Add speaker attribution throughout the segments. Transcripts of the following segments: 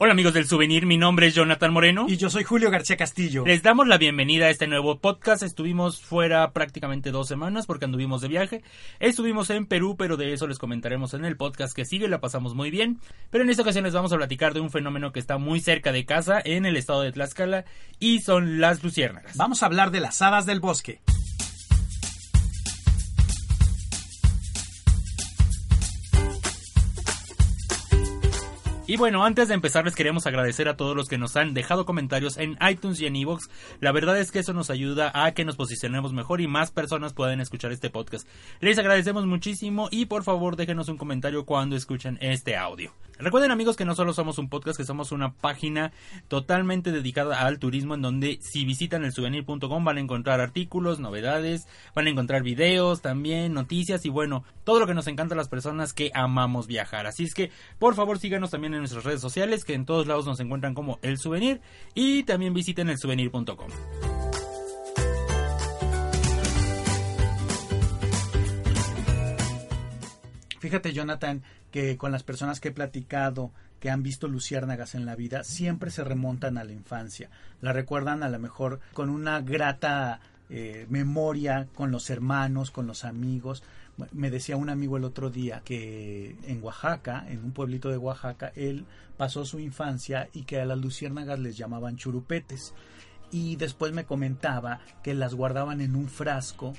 Speaker 1: Hola amigos del souvenir, mi nombre es Jonathan Moreno.
Speaker 2: Y yo soy Julio García Castillo.
Speaker 1: Les damos la bienvenida a este nuevo podcast. Estuvimos fuera prácticamente dos semanas porque anduvimos de viaje. Estuvimos en Perú, pero de eso les comentaremos en el podcast que sigue. La pasamos muy bien. Pero en esta ocasión les vamos a platicar de un fenómeno que está muy cerca de casa en el estado de Tlaxcala y son las luciérnagas.
Speaker 2: Vamos a hablar de las hadas del bosque.
Speaker 1: Y bueno, antes de empezar les queremos agradecer a todos los que nos han dejado comentarios en iTunes y en Evox. La verdad es que eso nos ayuda a que nos posicionemos mejor y más personas puedan escuchar este podcast. Les agradecemos muchísimo y por favor déjenos un comentario cuando escuchen este audio. Recuerden amigos que no solo somos un podcast, que somos una página totalmente dedicada al turismo en donde si visitan el souvenir.com van a encontrar artículos, novedades, van a encontrar videos también, noticias y bueno, todo lo que nos encanta a las personas que amamos viajar. Así es que por favor síganos también en nuestras redes sociales que en todos lados nos encuentran como el souvenir y también visiten el souvenir.com.
Speaker 2: Fíjate, Jonathan, que con las personas que he platicado que han visto luciérnagas en la vida, siempre se remontan a la infancia. La recuerdan a lo mejor con una grata eh, memoria con los hermanos, con los amigos. Me decía un amigo el otro día que en Oaxaca, en un pueblito de Oaxaca, él pasó su infancia y que a las luciérnagas les llamaban churupetes. Y después me comentaba que las guardaban en un frasco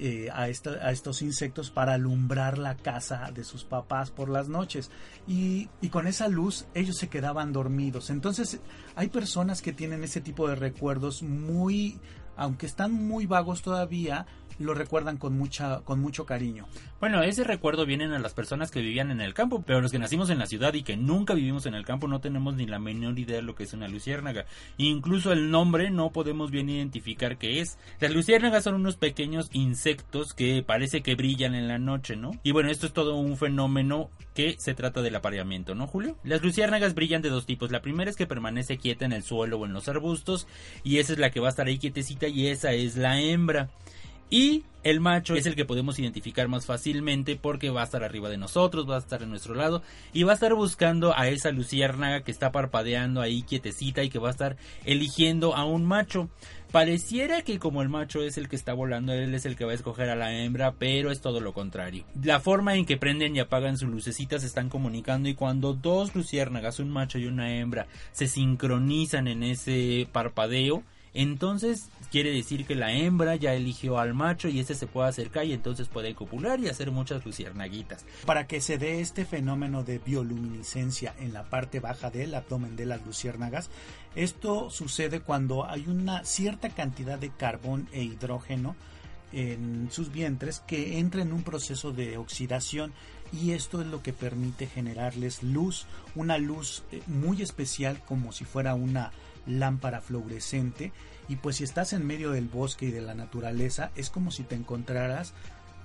Speaker 2: eh, a, a, estos insectos para alumbrar la casa de sus papás por las noches. Y, y, con esa luz ellos se quedaban dormidos. Entonces hay personas que tienen ese tipo de recuerdos muy, aunque están muy vagos todavía, lo recuerdan con mucha con mucho cariño.
Speaker 1: Bueno, ese recuerdo vienen a las personas que vivían en el campo, pero los que nacimos en la ciudad y que nunca vivimos en el campo no tenemos ni la menor idea de lo que es una luciérnaga. Incluso el nombre no podemos bien identificar qué es. Las luciérnagas son unos pequeños insectos que parece que brillan en la noche, ¿no? Y bueno, esto es todo un fenómeno que se trata del apareamiento, ¿no, Julio? Las luciérnagas brillan de dos tipos. La primera es que permanece quieta en el suelo o en los arbustos y esa es la que va a estar ahí quietecita y esa es la hembra. Y el macho es el que podemos identificar más fácilmente porque va a estar arriba de nosotros, va a estar en nuestro lado y va a estar buscando a esa luciérnaga que está parpadeando ahí quietecita y que va a estar eligiendo a un macho. Pareciera que como el macho es el que está volando, él es el que va a escoger a la hembra, pero es todo lo contrario. La forma en que prenden y apagan sus lucecitas se están comunicando y cuando dos luciérnagas, un macho y una hembra, se sincronizan en ese parpadeo, entonces quiere decir que la hembra ya eligió al macho y este se puede acercar y entonces puede copular y hacer muchas luciernaguitas.
Speaker 2: Para que se dé este fenómeno de bioluminiscencia en la parte baja del abdomen de las luciérnagas, esto sucede cuando hay una cierta cantidad de carbón e hidrógeno en sus vientres que entra en un proceso de oxidación y esto es lo que permite generarles luz, una luz eh, muy especial como si fuera una lámpara fluorescente y pues si estás en medio del bosque y de la naturaleza es como si te encontraras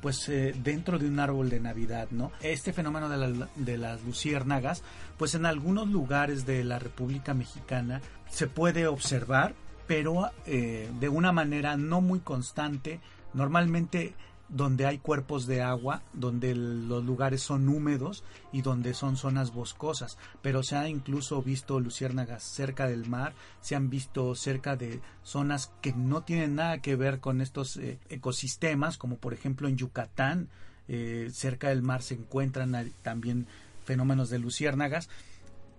Speaker 2: pues eh, dentro de un árbol de Navidad, ¿no? Este fenómeno de, la, de, las luciérnagas, pues en algunos lugares de la República Mexicana se puede observar, pero eh, de una manera no muy constante. Normalmente donde hay cuerpos de agua, donde los lugares son húmedos y donde son zonas boscosas, pero se ha incluso visto luciérnagas cerca del mar, se han visto cerca de zonas que no tienen nada que ver con estos eh, ecosistemas, como por ejemplo en Yucatán, eh, cerca del mar se encuentran también fenómenos de luciérnagas,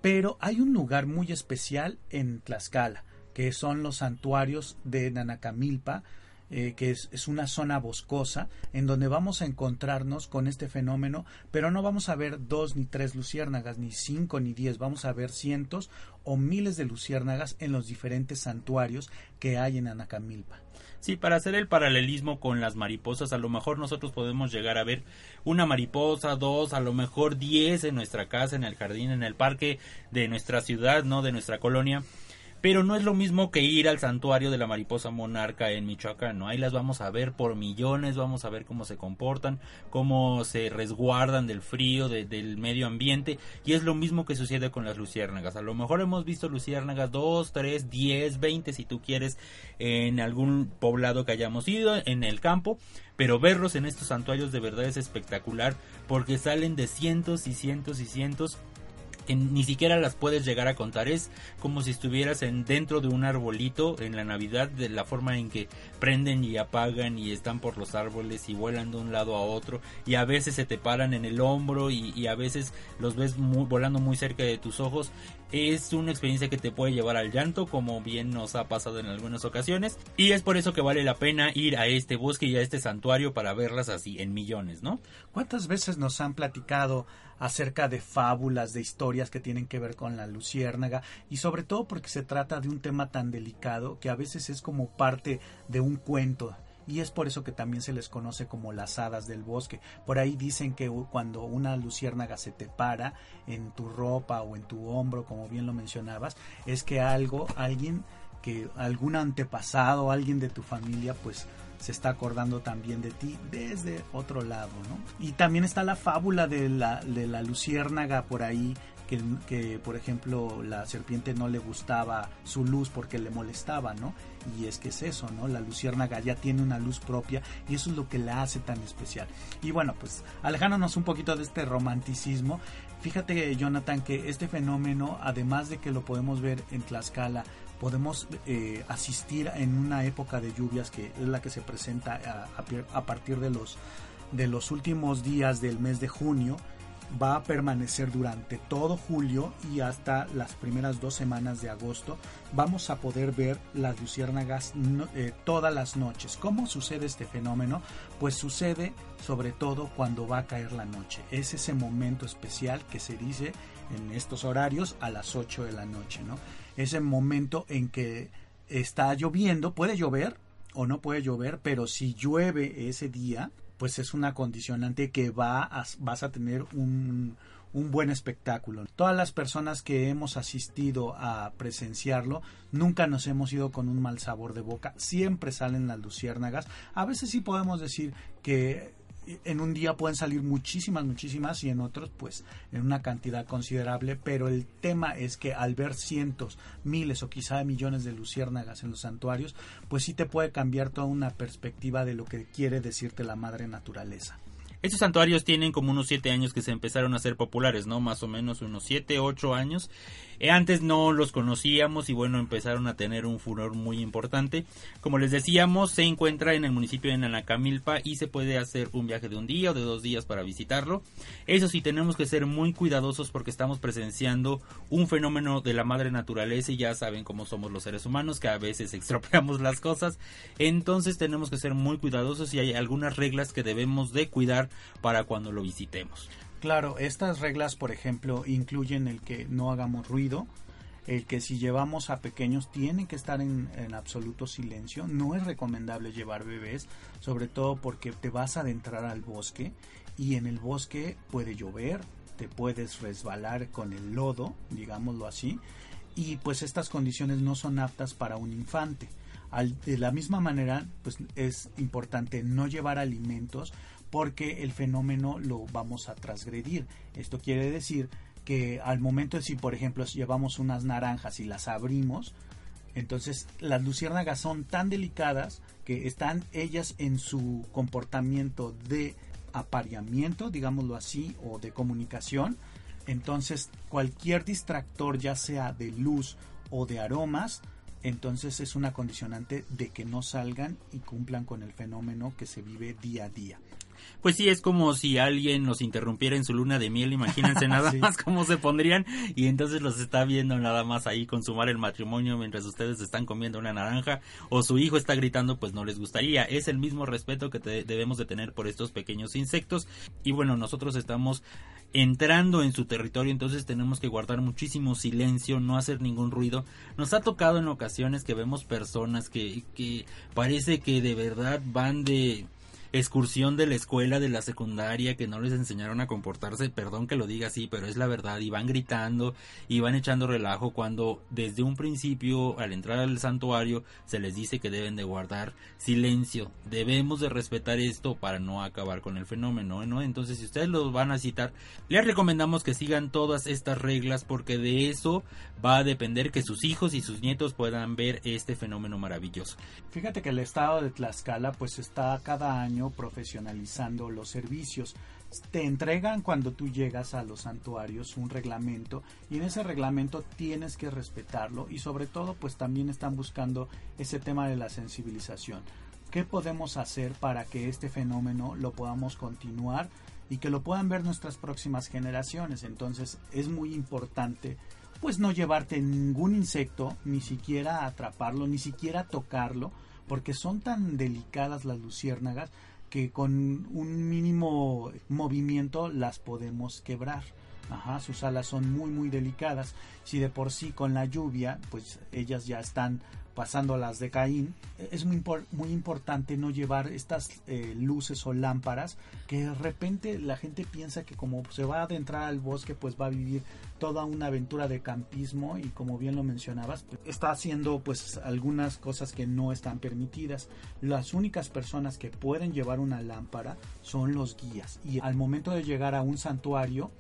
Speaker 2: pero hay un lugar muy especial en Tlaxcala, que son los santuarios de Nanacamilpa, eh, que es, una zona boscosa en donde vamos a encontrarnos con este fenómeno, pero no vamos a ver dos ni tres luciérnagas, ni cinco ni diez, vamos a ver cientos o miles de luciérnagas en los diferentes santuarios que hay en Anacamilpa.
Speaker 1: Sí, para hacer el paralelismo con las mariposas, a lo mejor nosotros podemos llegar a ver una mariposa, dos, a lo mejor diez en nuestra casa, en el jardín, en el parque de nuestra ciudad, ¿no? De nuestra colonia pero no es lo mismo que ir al santuario de la mariposa monarca en Michoacán, ¿no? Ahí las vamos a ver por millones, vamos a ver cómo se comportan, cómo se resguardan del frío, del medio ambiente, y es lo mismo que sucede con las luciérnagas. A lo mejor hemos visto luciérnagas 2, 3, 10, 20 si tú quieres en algún poblado que hayamos ido, en el campo, pero verlos en estos santuarios de verdad es espectacular porque salen de cientos y cientos y cientos ni siquiera las puedes llegar a contar. Es como si estuvieras en, dentro de un arbolito en la Navidad, de la forma en que prenden y apagan y están por los árboles y vuelan de un lado a otro y a veces se te paran en el hombro y, a veces los ves volando muy cerca de tus ojos. Es una experiencia que te puede llevar al llanto, como bien nos ha pasado en algunas ocasiones. Y es por eso que vale la pena ir a este bosque y a este santuario para verlas así, en millones, ¿no?
Speaker 2: ¿Cuántas veces nos han platicado acerca de fábulas, de historias que tienen que ver con la luciérnaga y sobre todo porque se trata de un tema tan delicado que a veces es como parte de un cuento y es por eso que también se les conoce como las hadas del bosque. Por ahí dicen que cuando una luciérnaga se te para en tu ropa o en tu hombro, como bien lo mencionabas, es que algo, alguien que algún antepasado, alguien de tu familia, pues se está acordando también de ti desde otro lado, ¿no? Y también está la fábula de la, de la luciérnaga por ahí, que, que, por ejemplo la serpiente no le gustaba su luz porque le molestaba, ¿no? Y es que es eso, ¿no? La luciérnaga ya tiene una luz propia y eso es lo que la hace tan especial. Y bueno, pues alejándonos un poquito de este romanticismo, fíjate Jonathan que este fenómeno, además de que lo podemos ver en Tlaxcala, podemos eh, asistir en una época de lluvias que es la que se presenta a, partir de los, de los últimos días del mes de junio va a permanecer durante todo julio y hasta las primeras dos semanas de agosto. Vamos a poder ver las luciérnagas eh, todas las noches. ¿Cómo sucede este fenómeno? Pues sucede sobre todo cuando va a caer la noche. Es ese momento especial que se dice en estos horarios a las 8 de la noche, ¿no? Ese momento en que está lloviendo, puede llover o no puede llover, pero si llueve ese día, pues es una condicionante que va vas a tener un, un buen espectáculo. Todas las personas que hemos asistido a presenciarlo nunca nos hemos ido con un mal sabor de boca, siempre salen las luciérnagas. A veces sí podemos decir que en un día pueden salir muchísimas, muchísimas y en otros pues en una cantidad considerable, pero el tema es que al ver cientos, miles o quizá millones de luciérnagas en los santuarios, pues sí te puede cambiar toda una perspectiva de lo que quiere decirte la madre naturaleza.
Speaker 1: Estos santuarios tienen como unos siete años que se empezaron a ser populares, ¿no? Más o menos unos siete, ocho años. Eh, antes no los conocíamos y bueno, empezaron a tener un furor muy importante. Como les decíamos, se encuentra en el municipio de Nanacamilpa y se puede hacer un viaje de un día o de dos días para visitarlo. Eso sí, tenemos que ser muy cuidadosos porque estamos presenciando un fenómeno de la madre naturaleza y ya saben cómo somos los seres humanos, que a veces extrapeamos las cosas. Entonces tenemos que ser muy cuidadosos y hay algunas reglas que debemos de cuidar para cuando lo visitemos.
Speaker 2: Claro, estas reglas, por ejemplo, incluyen el que no hagamos ruido, el que si llevamos a pequeños tienen que estar en, absoluto silencio. No es recomendable llevar bebés, sobre todo porque te vas a adentrar al bosque y en el bosque puede llover, te puedes resbalar con el lodo, digámoslo así, y pues estas condiciones no son aptas para un infante. de la misma manera, pues es importante no llevar alimentos porque el fenómeno lo vamos a transgredir. Esto quiere decir que al momento de si, por ejemplo, llevamos unas naranjas y las abrimos, entonces las luciérnagas son tan delicadas que están ellas en su comportamiento de apareamiento, digámoslo así, o de comunicación. Entonces cualquier distractor, ya sea de luz o de aromas, entonces es una condicionante de que no salgan y cumplan con el fenómeno que se vive día a día.
Speaker 1: Pues sí, es como si alguien los interrumpiera en su luna de miel, imagínense nada más cómo se pondrían y entonces los está viendo nada más ahí consumar el matrimonio mientras ustedes están comiendo una naranja o su hijo está gritando, pues no les gustaría. Es el mismo respeto que debemos de tener por estos pequeños insectos y bueno, nosotros estamos entrando en su territorio, entonces tenemos que guardar muchísimo silencio, no hacer ningún ruido. Nos ha tocado en ocasiones que vemos personas que, que parece que de verdad van de excursión de la escuela, de la secundaria, que no les enseñaron a comportarse, perdón que lo diga así, pero es la verdad, y van gritando, y van echando relajo cuando desde un principio, al entrar al santuario, se les dice que deben de guardar silencio. Debemos de respetar esto para no acabar con el fenómeno, ¿no? Entonces, si ustedes los van a citar, les recomendamos que sigan todas estas reglas porque de eso va a depender que sus hijos y sus nietos puedan ver este fenómeno maravilloso.
Speaker 2: Fíjate que el estado de Tlaxcala pues está cada año profesionalizando los servicios. te entregan cuando tú llegas a los santuarios un reglamento y en ese reglamento tienes que respetarlo y sobre todo pues también están buscando ese tema de la sensibilización. ¿Qué podemos hacer para que este fenómeno lo podamos continuar y que lo puedan ver nuestras próximas generaciones? Entonces es muy importante pues no llevarte ningún insecto, ni siquiera atraparlo, ni siquiera tocarlo, porque son tan delicadas las luciérnagas que con un mínimo movimiento las podemos quebrar. Ajá, sus alas son muy muy delicadas. Si de por sí con la lluvia, pues ellas ya están pasando las de Caín, es muy, muy importante no llevar estas eh, luces o lámparas que de repente la gente piensa que como se va a adentrar al bosque pues va a vivir toda una aventura de campismo y como bien lo mencionabas pues, está haciendo pues algunas cosas que no están permitidas. Las únicas personas que pueden llevar una lámpara son los guías y al momento de llegar a un santuario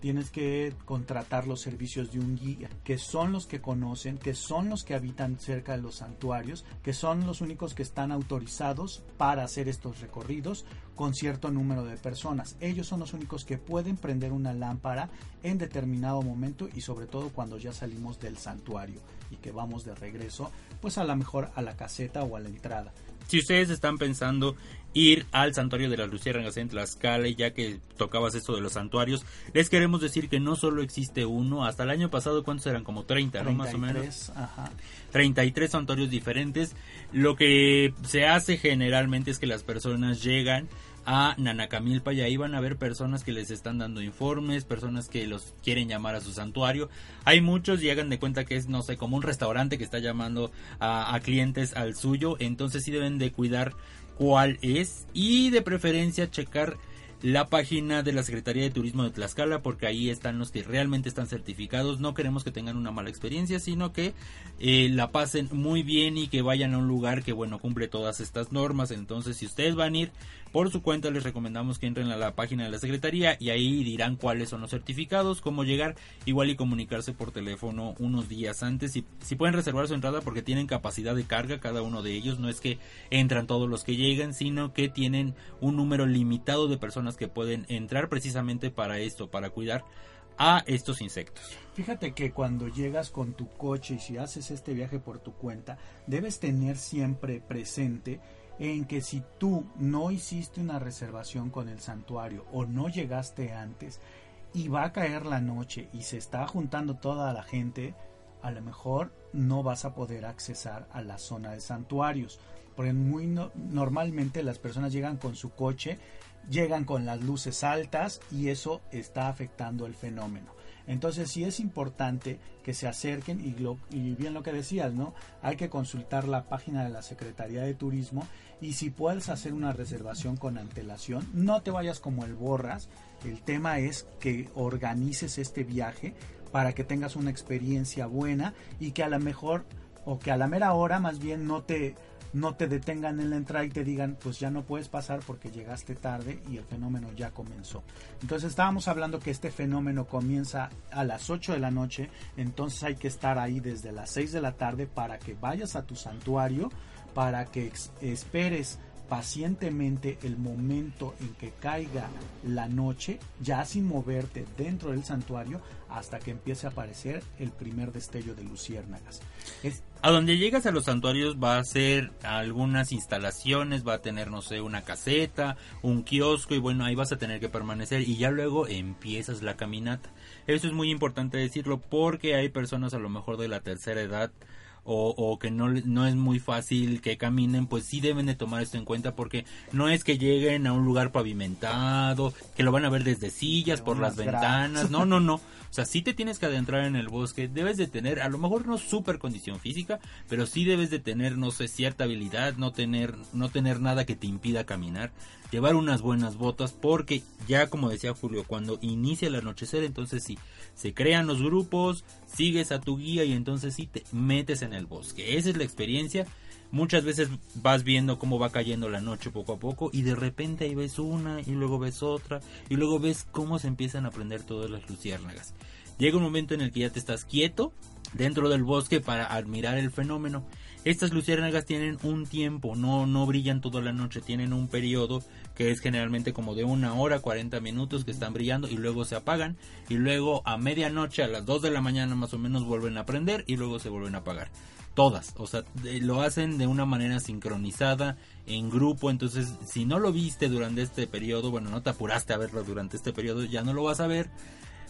Speaker 2: tienes que contratar los servicios de un guía, que son los que conocen, que son los que habitan cerca de los santuarios, que son los únicos que están autorizados para hacer estos recorridos con cierto número de personas. Ellos son los únicos que pueden prender una lámpara en determinado momento y sobre todo cuando ya salimos del santuario y que vamos de regreso, pues a lo mejor a la caseta o a la entrada.
Speaker 1: Si ustedes están pensando ir al santuario de las luciérnagas en Tlaxcala, ya que tocabas esto de los santuarios, les queremos decir que no solo existe uno, hasta el año pasado, ¿cuántos eran? Como 30, ¿no? Más o menos. Ajá. 33 santuarios diferentes. Lo que se hace generalmente es que las personas llegan a Nanacamilpa y ahí van a ver personas que les están dando informes, personas que los quieren llamar a su santuario. Hay muchos y hagan de cuenta que es, no sé, como un restaurante que está llamando a, a clientes al suyo, entonces sí deben de cuidar cuál es y de preferencia checar la página de la Secretaría de Turismo de Tlaxcala porque ahí están los que realmente están certificados. No queremos que tengan una mala experiencia, sino que eh, la pasen muy bien y que vayan a un lugar que bueno cumple todas estas normas. Entonces, si ustedes van a ir por su cuenta, les recomendamos que entren a la página de la Secretaría y ahí dirán cuáles son los certificados, cómo llegar, igual y comunicarse por teléfono unos días antes. Y si pueden reservar su entrada porque tienen capacidad de carga cada uno de ellos, no es que entran todos los que llegan, sino que tienen un número limitado de personas que pueden entrar precisamente para esto, para cuidar a estos insectos.
Speaker 2: Fíjate que cuando llegas con tu coche y si haces este viaje por tu cuenta, debes tener siempre presente en que si tú no hiciste una reservación con el santuario o no llegaste antes y va a caer la noche y se está juntando toda la gente, a lo mejor no vas a poder accesar a la zona de santuarios. Porque muy normalmente las personas llegan con su coche, llegan con las luces altas y eso está afectando el fenómeno. Entonces sí es importante que se acerquen y, y, bien lo que decías, ¿no? Hay que consultar la página de la Secretaría de Turismo y si puedes hacer una reservación con antelación, no te vayas como el borras. El tema es que organices este viaje para que tengas una experiencia buena y que a lo mejor o que a la mera hora más bien no te no te detengan en la entrada y te digan pues ya no puedes pasar porque llegaste tarde y el fenómeno ya comenzó. Entonces estábamos hablando que este fenómeno comienza a las 8 de la noche, entonces hay que estar ahí desde las 6 de la tarde para que vayas a tu santuario para que esperes pacientemente el momento en que caiga la noche, ya sin moverte dentro del santuario, hasta que empiece a aparecer el primer destello de luciérnagas.
Speaker 1: A donde llegas a los santuarios va a ser algunas instalaciones, va a tener, no sé, una caseta, un kiosco y bueno, ahí vas a tener que permanecer y ya luego empiezas la caminata. Eso es muy importante decirlo porque hay personas a lo mejor de la tercera edad o, que no, no es muy fácil que caminen, pues sí deben de tomar esto en cuenta porque no es que lleguen a un lugar pavimentado, que lo van a ver desde sillas, por las ventanas, no, no, no. O sea, sí te tienes que adentrar en el bosque, debes de tener, a lo mejor no super condición física, pero sí debes de tener, no sé, cierta habilidad, no tener, no tener nada que te impida caminar, llevar unas buenas botas, porque ya como decía Julio, cuando inicia el anochecer, entonces sí, se crean los grupos, sigues a tu guía y entonces sí te metes en el bosque. Esa es la experiencia Muchas veces vas viendo cómo va cayendo la noche poco a poco y de repente ahí ves una y luego ves otra y luego ves cómo se empiezan a prender todas las luciérnagas. Llega un momento en el que ya te estás quieto dentro del bosque para admirar el fenómeno. Estas luciérnagas tienen un tiempo, no, no brillan toda la noche, tienen un periodo que es generalmente como de una hora, 40 minutos que están brillando y luego se apagan y luego a medianoche, a las 2 de la mañana más o menos vuelven a prender y luego se vuelven a apagar. Todas, o sea, lo hacen de una manera sincronizada, en grupo, entonces si no lo viste durante este periodo, bueno, no te apuraste a verlo durante este periodo, ya no lo vas a ver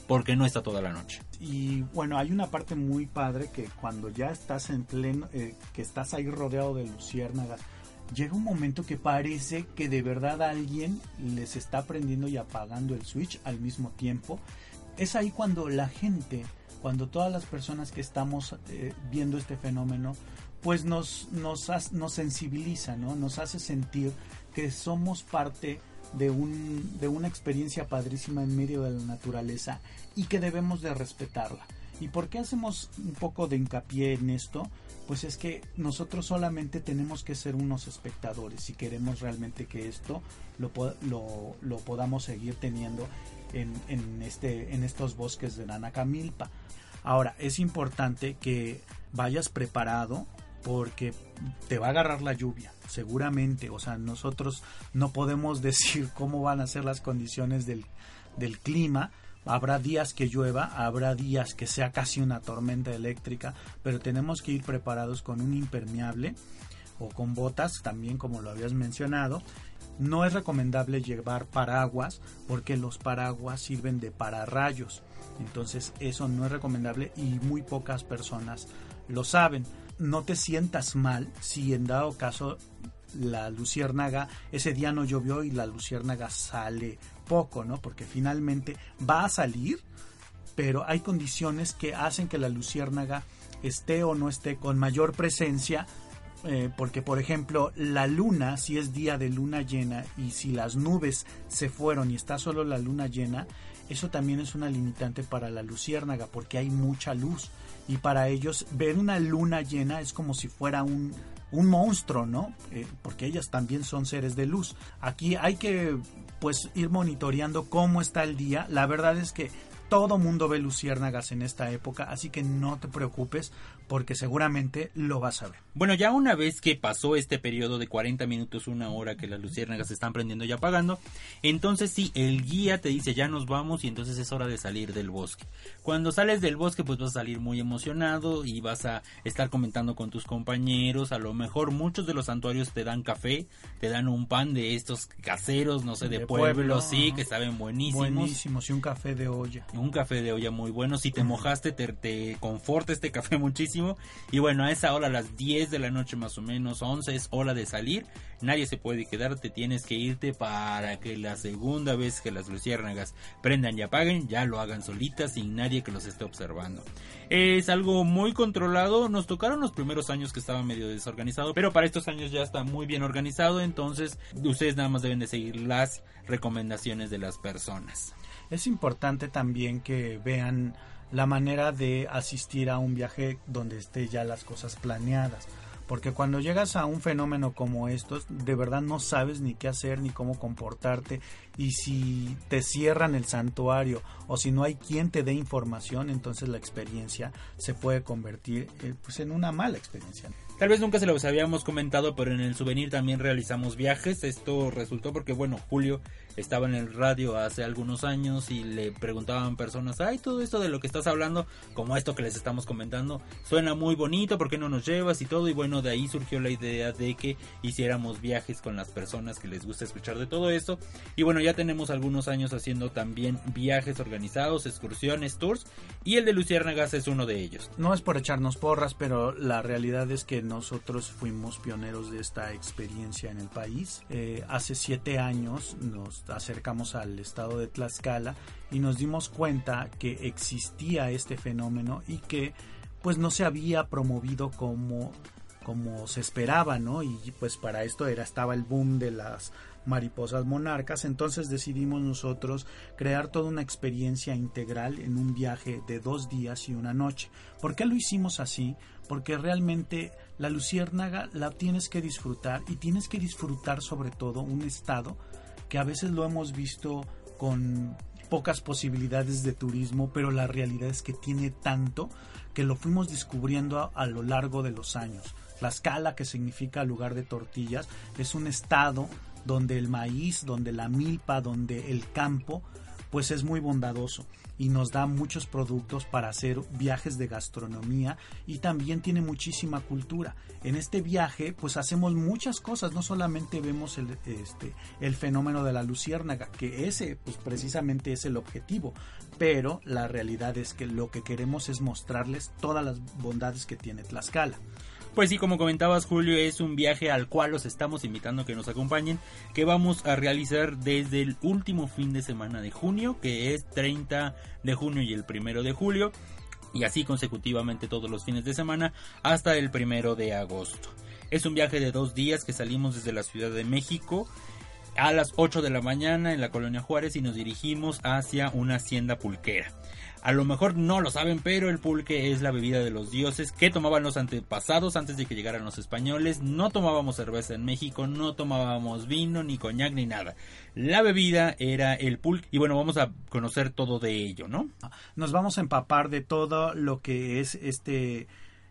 Speaker 1: porque no está toda la noche.
Speaker 2: Y bueno, hay una parte muy padre que cuando ya estás en pleno, eh, que estás ahí rodeado de luciérnagas, llega un momento que parece que de verdad alguien les está prendiendo y apagando el switch al mismo tiempo. Es ahí cuando la gente, cuando todas las personas que estamos eh, viendo este fenómeno, pues nos, nos, nos sensibiliza, ¿no? Nos hace sentir que somos parte de, un, de una experiencia padrísima en medio de la naturaleza y que debemos de respetarla. ¿Y por qué hacemos un poco de hincapié en esto? Pues es que nosotros solamente tenemos que ser unos espectadores si queremos realmente que esto lo, lo, lo podamos seguir teniendo en, en, este, en estos bosques de Nanacamilpa. Ahora, es importante que vayas preparado porque te va a agarrar la lluvia, seguramente. O sea, nosotros no podemos decir cómo van a ser las condiciones del, del clima. Habrá días que llueva, habrá días que sea casi una tormenta eléctrica, pero tenemos que ir preparados con un impermeable o con botas, también como lo habías mencionado. No es recomendable llevar paraguas porque los paraguas sirven de pararrayos. Entonces eso no es recomendable y muy pocas personas lo saben no te sientas mal si en dado caso la luciérnaga ese día no llovió y la luciérnaga sale poco, ¿no? Porque finalmente va a salir, pero hay condiciones que hacen que la luciérnaga esté o no esté con mayor presencia, eh, porque por ejemplo la luna, si es día de luna llena y si las nubes se fueron y está solo la luna llena, eso también es una limitante para la luciérnaga porque hay mucha luz y para ellos ver una luna llena es como si fuera un, un monstruo, ¿no? Eh, porque ellas también son seres de luz. Aquí hay que pues ir monitoreando cómo está el día. La verdad es que todo mundo ve luciérnagas en esta época, así que no te preocupes porque seguramente lo vas a ver.
Speaker 1: Bueno, ya una vez que pasó este periodo de 40 minutos, una hora que las luciérnagas se están prendiendo y apagando, entonces sí, el guía te dice ya nos vamos y entonces es hora de salir del bosque. Cuando sales del bosque pues vas a salir muy emocionado y vas a estar comentando con tus compañeros, a lo mejor muchos de los santuarios te dan café, te dan un pan de estos caseros, no sé, de, pueblo, sí, que saben buenísimos.
Speaker 2: Buenísimos y un café de olla.
Speaker 1: Un café de olla muy bueno, si te mojaste te, te conforta este café muchísimo y bueno, a esa hora, a las 10 de la noche más o menos, 11 es hora de salir. Nadie se puede quedar, te tienes que irte para que la segunda vez que las luciérnagas prendan y apaguen, ya lo hagan solitas sin nadie que los esté observando. Es algo muy controlado, nos tocaron los primeros años que estaba medio desorganizado, pero para estos años ya está muy bien organizado, entonces ustedes nada más deben de seguir las recomendaciones de las personas.
Speaker 2: Es importante también que vean la manera de asistir a un viaje donde esté ya las cosas planeadas. Porque cuando llegas a un fenómeno como estos, de verdad no sabes ni qué hacer ni cómo comportarte. Y si te cierran el santuario o si no hay quien te dé información, entonces la experiencia se puede convertir eh, pues en una mala experiencia.
Speaker 1: Tal vez nunca se los habíamos comentado, pero en el souvenir también realizamos viajes. Esto resultó porque, bueno, Julio estaba en el radio hace algunos años y le preguntaban personas, ay, todo esto de lo que estás hablando, como esto que les estamos comentando, suena muy bonito, ¿por qué no nos llevas y todo? Y bueno, de ahí surgió la idea de que hiciéramos viajes con las personas que les gusta escuchar de todo esto. Y bueno, ya tenemos algunos años haciendo también viajes organizados, excursiones, tours, y el de Luciérnagas es uno de ellos.
Speaker 2: No es por echarnos porras, pero la realidad es que nosotros fuimos pioneros de esta experiencia en el país. Eh, hace siete años nos acercamos al estado de Tlaxcala y nos dimos cuenta que existía este fenómeno y que pues no se había promovido como como se esperaba, ¿no? Y pues para esto era estaba el boom de las mariposas monarcas, entonces decidimos nosotros crear toda una experiencia integral en un viaje de dos días y una noche. ¿Por qué lo hicimos así? Porque realmente la luciérnaga la tienes que disfrutar y tienes que disfrutar sobre todo un estado que a veces lo hemos visto con pocas posibilidades de turismo, pero la realidad es que tiene tanto que lo fuimos descubriendo a, lo largo de los años. Tlaxcala, que significa lugar de tortillas, es un estado donde el maíz, donde la milpa, donde el campo, pues es muy bondadoso y nos da muchos productos para hacer viajes de gastronomía y también tiene muchísima cultura. En este viaje pues hacemos muchas cosas, no solamente vemos el, este, el fenómeno de la luciérnaga, que ese pues precisamente es el objetivo, pero la realidad es que lo que queremos es mostrarles todas las bondades que tiene Tlaxcala.
Speaker 1: Pues sí, como comentabas Julio, es un viaje al cual los estamos invitando a que nos acompañen, que vamos a realizar desde el último fin de semana de junio, que es 30 de junio y el primero de julio, y así consecutivamente todos los fines de semana hasta el primero de agosto. Es un viaje de dos días que salimos desde la Ciudad de México a las 8 de la mañana en la colonia Juárez y nos dirigimos hacia una hacienda pulquera. A lo mejor no lo saben, pero el pulque es la bebida de los dioses que tomaban los antepasados antes de que llegaran los españoles. No tomábamos cerveza en México, no tomábamos vino, ni coñac, ni nada. La bebida era el pulque y bueno, vamos a conocer todo de ello, ¿no?
Speaker 2: Nos vamos a empapar de todo lo que es este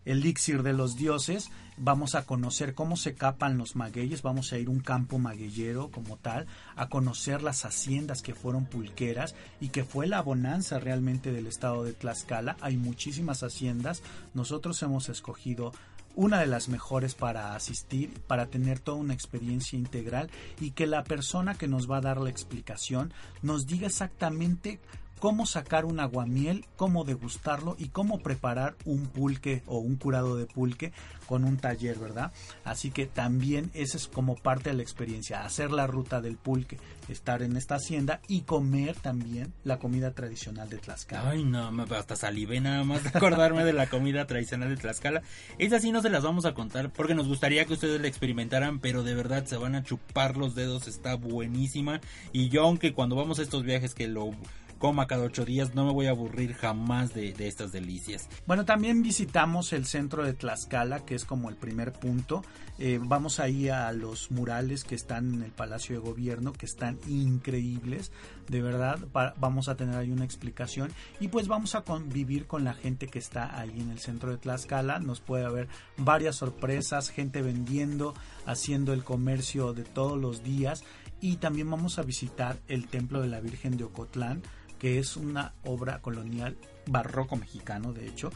Speaker 2: elixir de los dioses, vamos a conocer cómo se capan los magueyes, vamos a ir a un campo magueyero como tal, a conocer las haciendas que fueron pulqueras y que fue la bonanza realmente del estado de Tlaxcala. Hay muchísimas haciendas, nosotros hemos escogido una de las mejores para asistir, para tener toda una experiencia integral y que la persona que nos va a dar la explicación nos diga exactamente cómo sacar un aguamiel, cómo degustarlo y cómo preparar un pulque o un curado de pulque con un taller, ¿verdad? Así que también esa es como parte de la experiencia, hacer la ruta del pulque, estar en esta hacienda y comer también la comida tradicional de Tlaxcala.
Speaker 1: Ay, no, hasta salivé nada más de acordarme de la comida tradicional de Tlaxcala. Esa sí no se las vamos a contar porque nos gustaría que ustedes la experimentaran, pero de verdad se van a chupar los dedos, está buenísima. Y yo, aunque cuando vamos a estos viajes que lo coma cada ocho días, no me voy a aburrir jamás de, estas delicias.
Speaker 2: Bueno, también visitamos el centro de Tlaxcala, que es como el primer punto. Eh, vamos ahí a los murales que están en el Palacio de Gobierno, que están increíbles, de verdad. vamos a tener ahí una explicación y pues vamos a convivir con la gente que está ahí en el centro de Tlaxcala. Nos puede haber varias sorpresas, gente vendiendo, haciendo el comercio de todos los días y también vamos a visitar el templo de la Virgen de Ocotlán que es una obra colonial barroco mexicano, de hecho.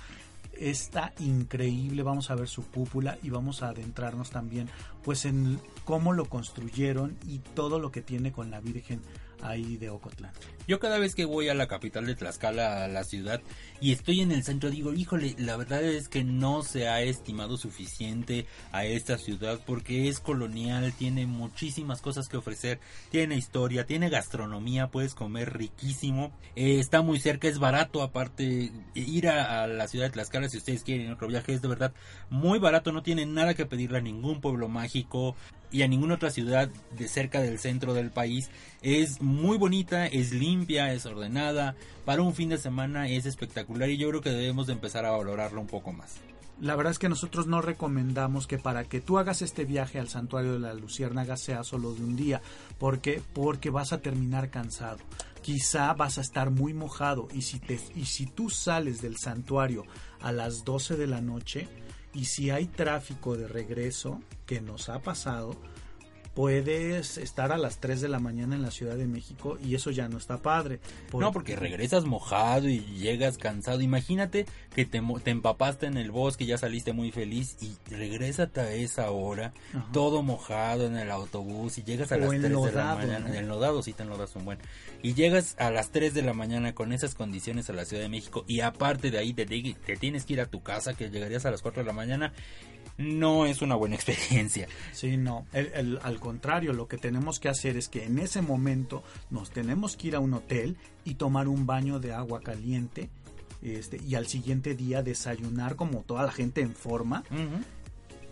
Speaker 2: Está increíble, vamos a ver su cúpula y vamos a adentrarnos también pues en cómo lo construyeron y todo lo que tiene con la Virgen ahí de Ocotlán.
Speaker 1: Yo cada vez que voy a la capital de Tlaxcala, a la ciudad, y estoy en el centro, digo, híjole, la verdad es que no se ha estimado suficiente a esta ciudad porque es colonial, tiene muchísimas cosas que ofrecer, tiene historia, tiene gastronomía, puedes comer riquísimo, eh, está muy cerca, es barato, aparte, ir a, a, la ciudad de Tlaxcala si ustedes quieren otro viaje es de verdad muy barato, no tiene nada que pedirle a ningún pueblo mágico, y a ninguna otra ciudad de cerca del centro del país. Es muy bonita, es limpia, es ordenada. Para un fin de semana es espectacular y yo creo que debemos de empezar a valorarlo un poco más.
Speaker 2: La verdad es que nosotros no recomendamos que para que tú hagas este viaje al santuario de la Luciérnaga sea solo de un día, porque porque vas a terminar cansado. Quizá vas a estar muy mojado y si te y si tú sales del santuario a las 12 de la noche, y si hay tráfico de regreso, que nos ha pasado, puedes estar a las 3 de la mañana en la Ciudad de México y eso ya no está padre.
Speaker 1: No, porque regresas mojado y llegas cansado. Imagínate que te, te empapaste en el bosque, ya saliste muy feliz y regresas a esa hora, todo mojado en el autobús y llegas a las 3 de la mañana. ¿no? Enlodado, sí te enlodas un buen. Y llegas a las 3 de la mañana con esas condiciones a la Ciudad de México y aparte de ahí te, te tienes que ir a tu casa, que llegarías a las 4 de la mañana no es una buena experiencia.
Speaker 2: Sí, no. al contrario, lo que tenemos que hacer es que en ese momento nos tenemos que ir a un hotel y tomar un baño de agua caliente este, y al siguiente día desayunar como toda la gente en forma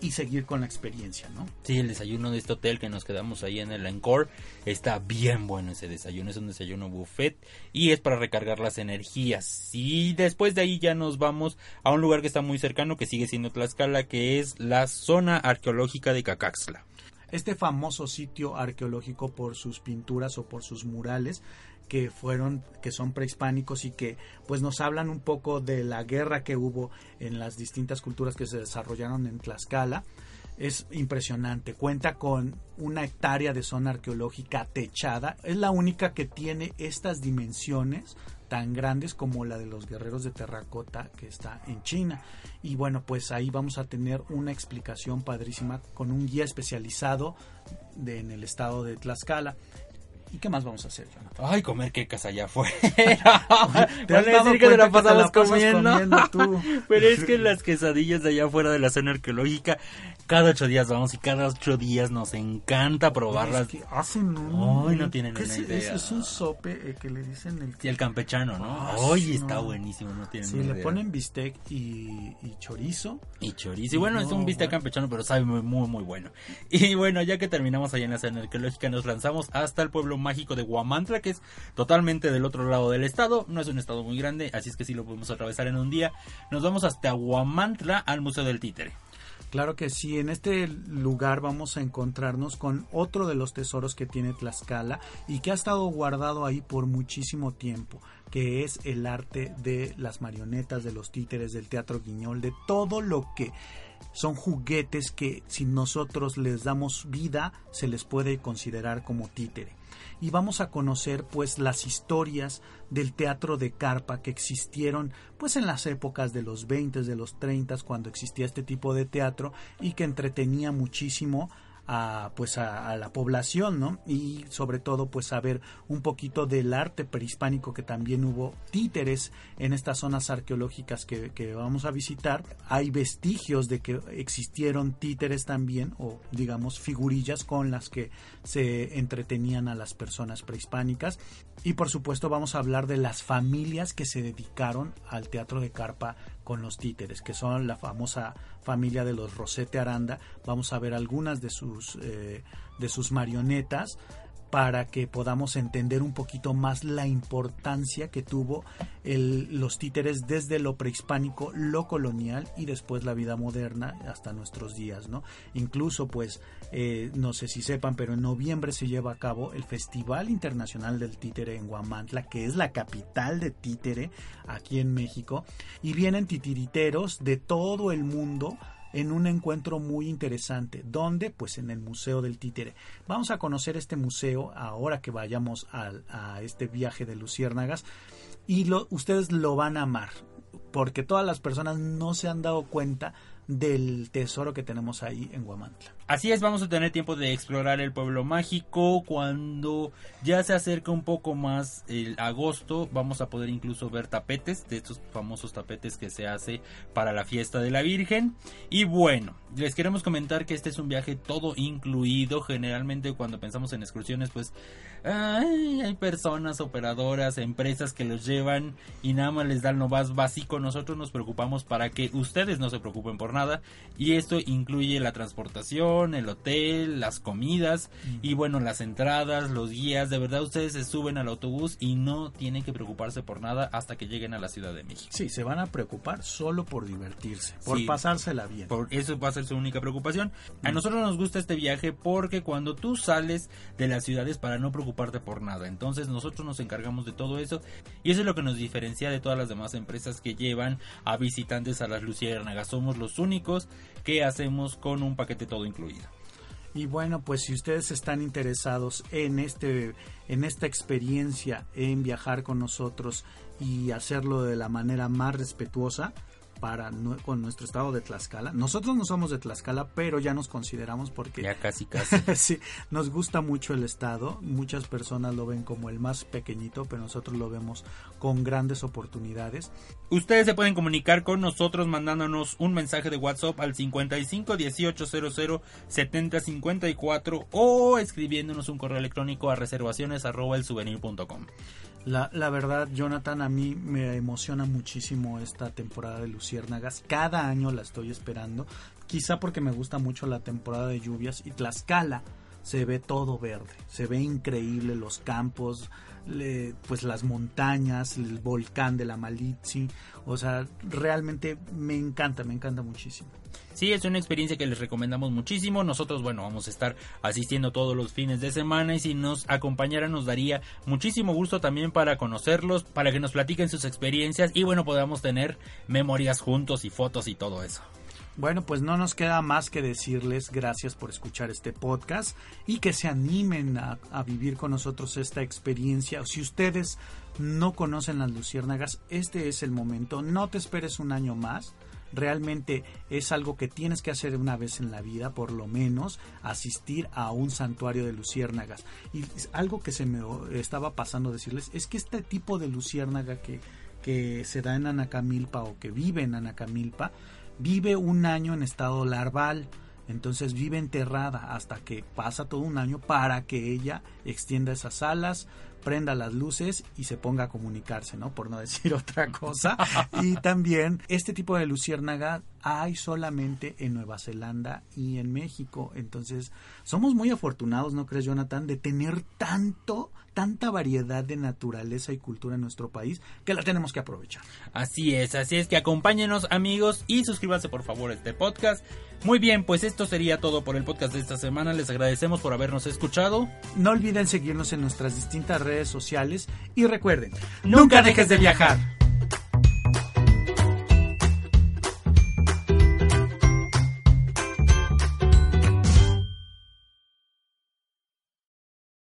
Speaker 2: y seguir con la experiencia, ¿no?
Speaker 1: Sí, el desayuno de este hotel que nos quedamos ahí en el Encore está bien bueno ese desayuno, es un desayuno buffet y es para recargar las energías. Y después de ahí ya nos vamos a un lugar que está muy cercano, que sigue siendo Tlaxcala, que es la zona arqueológica de Cacaxla.
Speaker 2: Este famoso sitio arqueológico por sus pinturas o por sus murales que fueron que son prehispánicos y que pues nos hablan un poco de la guerra que hubo en las distintas culturas que se desarrollaron en Tlaxcala es impresionante. Cuenta con una hectárea de zona arqueológica techada. Es la única que tiene estas dimensiones tan grandes como la de los guerreros de terracota que está en China. Y bueno, pues ahí vamos a tener una explicación padrísima con un guía especializado de, en el estado de Tlaxcala. ¿Y qué más vamos a hacer, Jonathan?
Speaker 1: Ay, comer quecas allá afuera.
Speaker 2: ¿Te has dado
Speaker 1: decir que te la
Speaker 2: pasas
Speaker 1: comiendo.
Speaker 2: comiendo tú?
Speaker 1: Pero es que las quesadillas de allá afuera de la zona arqueológica, cada ocho días vamos y cada ocho días nos encanta probarlas.
Speaker 2: Es que hacen un...
Speaker 1: Ay, no tienen
Speaker 2: ¿qué
Speaker 1: una
Speaker 2: es,
Speaker 1: idea.
Speaker 2: es- es un sope eh, que le dicen el...
Speaker 1: Y el campechano, ¿no?
Speaker 2: Ah,
Speaker 1: Ay,
Speaker 2: sí,
Speaker 1: está
Speaker 2: no.
Speaker 1: buenísimo, no tienen
Speaker 2: Sí,
Speaker 1: ni
Speaker 2: le
Speaker 1: idea.
Speaker 2: ponen bistec y, y chorizo.
Speaker 1: Y chorizo. Y bueno, es un bistec
Speaker 2: bueno.
Speaker 1: campechano, pero sabe muy, muy, muy bueno. Y bueno, ya que terminamos allá en la zona arqueológica, nos lanzamos hasta el pueblo mágico de Huamantla, que es totalmente del otro lado del estado. No es un estado muy grande, así es que sí lo podemos atravesar en un día. Nos vamos hasta Huamantla, al Museo del Títere.
Speaker 2: Claro que sí, en este lugar vamos a encontrarnos con otro de los tesoros que tiene Tlaxcala y que ha estado guardado ahí por muchísimo tiempo, que es el arte de las marionetas, de los títeres, del teatro guiñol, de todo lo que son juguetes que si nosotros les damos vida se les puede considerar como títere. Y vamos a conocer pues las historias del teatro de carpa que existieron pues en las épocas de los 20, de los 30 cuando existía este tipo de teatro y que entretenía muchísimo a pues a, a la población, ¿no? Y sobre todo pues saber un poquito del arte prehispánico que también hubo títeres en estas zonas arqueológicas que, que vamos a visitar. Hay vestigios de que existieron títeres también o digamos figurillas con las que se entretenían a las personas prehispánicas. Y por supuesto vamos a hablar de las familias que se dedicaron al teatro de carpa con los títeres, que son la famosa familia de los Rosete Aranda. Vamos a ver algunas de sus, eh, de sus marionetas para que podamos entender un poquito más la importancia que tuvo el- los títeres desde lo prehispánico, lo colonial y después la vida moderna hasta nuestros días, ¿no? Incluso, pues, eh, no sé si sepan, pero en noviembre se lleva a cabo el Festival Internacional del Títere en Guamantla, que es la capital de títere aquí en México, y vienen titiriteros de todo el mundo en un encuentro muy interesante. ¿Dónde? Pues en el Museo del Títere. Vamos a conocer este museo ahora que vayamos al- a, este viaje de Luciérnagas y ustedes lo van a amar porque todas las personas no se han dado cuenta del tesoro que tenemos ahí en Guamantla.
Speaker 1: Así es, vamos a tener tiempo de explorar el pueblo mágico. Cuando ya se acerca un poco más el agosto, vamos a poder incluso ver tapetes, de estos famosos tapetes que se hace para la fiesta de la Virgen. Y bueno, les queremos comentar que este es un viaje todo incluido. Generalmente cuando pensamos en excursiones, pues ay, hay personas, operadoras, empresas que los llevan y nada más les dan lo más básico. Nosotros nos preocupamos para que ustedes no se preocupen por nada. Y esto incluye la transportación, el hotel, las comidas y bueno, las entradas, los guías. De verdad ustedes se suben al autobús y no tienen que preocuparse por nada hasta que lleguen a la Ciudad de México.
Speaker 2: Sí, se van a preocupar solo por divertirse, por
Speaker 1: Sí.
Speaker 2: pasársela bien.
Speaker 1: Por eso va a ser su única preocupación. A nosotros nos gusta este viaje porque cuando tú sales de las ciudades para no preocuparte por nada, entonces nosotros nos encargamos de todo eso y eso es lo que nos diferencia de todas las demás empresas que llevan a visitantes a las luciérnagas. Somos los únicos que hacemos con un paquete todo incluido.
Speaker 2: Y bueno, pues si ustedes están interesados en este en esta experiencia en viajar con nosotros y hacerlo de la manera más respetuosa para con nuestro estado de Tlaxcala. Nosotros no somos de Tlaxcala, pero ya nos consideramos porque
Speaker 1: Ya casi casi.
Speaker 2: sí, nos gusta mucho el estado. Muchas personas lo ven como el más pequeñito, pero nosotros lo vemos con grandes oportunidades.
Speaker 1: Ustedes se pueden comunicar con nosotros mandándonos un mensaje de WhatsApp al 55 18 00 70 54 o escribiéndonos un correo electrónico a reservaciones arroba elsouvenir.com.
Speaker 2: La, la verdad, Jonathan, a mí me emociona muchísimo esta temporada de Luciérnagas. Cada año la estoy esperando. Quizá porque me gusta mucho la temporada de lluvias y Tlaxcala se ve todo verde, se ve increíble los campos, pues las montañas, el volcán de la Malitzi, o sea, realmente me encanta, me encanta muchísimo.
Speaker 1: Sí, es una experiencia que les recomendamos muchísimo. Nosotros, bueno, vamos a estar asistiendo todos los fines de semana y si nos acompañaran nos daría muchísimo gusto también para conocerlos, para que nos platiquen sus experiencias y bueno, podamos tener memorias juntos y fotos y todo eso.
Speaker 2: Bueno, pues no nos queda más que decirles gracias por escuchar este podcast y que se animen a, vivir con nosotros esta experiencia. Si ustedes no conocen las luciérnagas, este es el momento. No te esperes un año más. Realmente es algo que tienes que hacer una vez en la vida, por lo menos, asistir a un santuario de luciérnagas. Y algo que se me estaba pasando decirles es que este tipo de luciérnaga que, que se da en Anacamilpa o que vive en Anacamilpa, vive un año en estado larval, entonces vive enterrada hasta que pasa todo un año para que ella extienda esas alas, prenda las luces y se ponga a comunicarse, ¿no? Por no decir otra cosa. y también este tipo de luciérnaga hay solamente en Nueva Zelanda y en México. Entonces, somos muy afortunados, ¿no crees, Jonathan, de tener tanto, tanta variedad de naturaleza y cultura en nuestro país que la tenemos que aprovechar.
Speaker 1: Así es, así es que acompáñenos, amigos, y suscríbanse por favor a este podcast. Muy bien, pues esto sería todo por el podcast de esta semana. Les agradecemos por habernos escuchado.
Speaker 2: No olviden seguirnos en nuestras distintas redes sociales y recuerden, nunca dejes de viajar.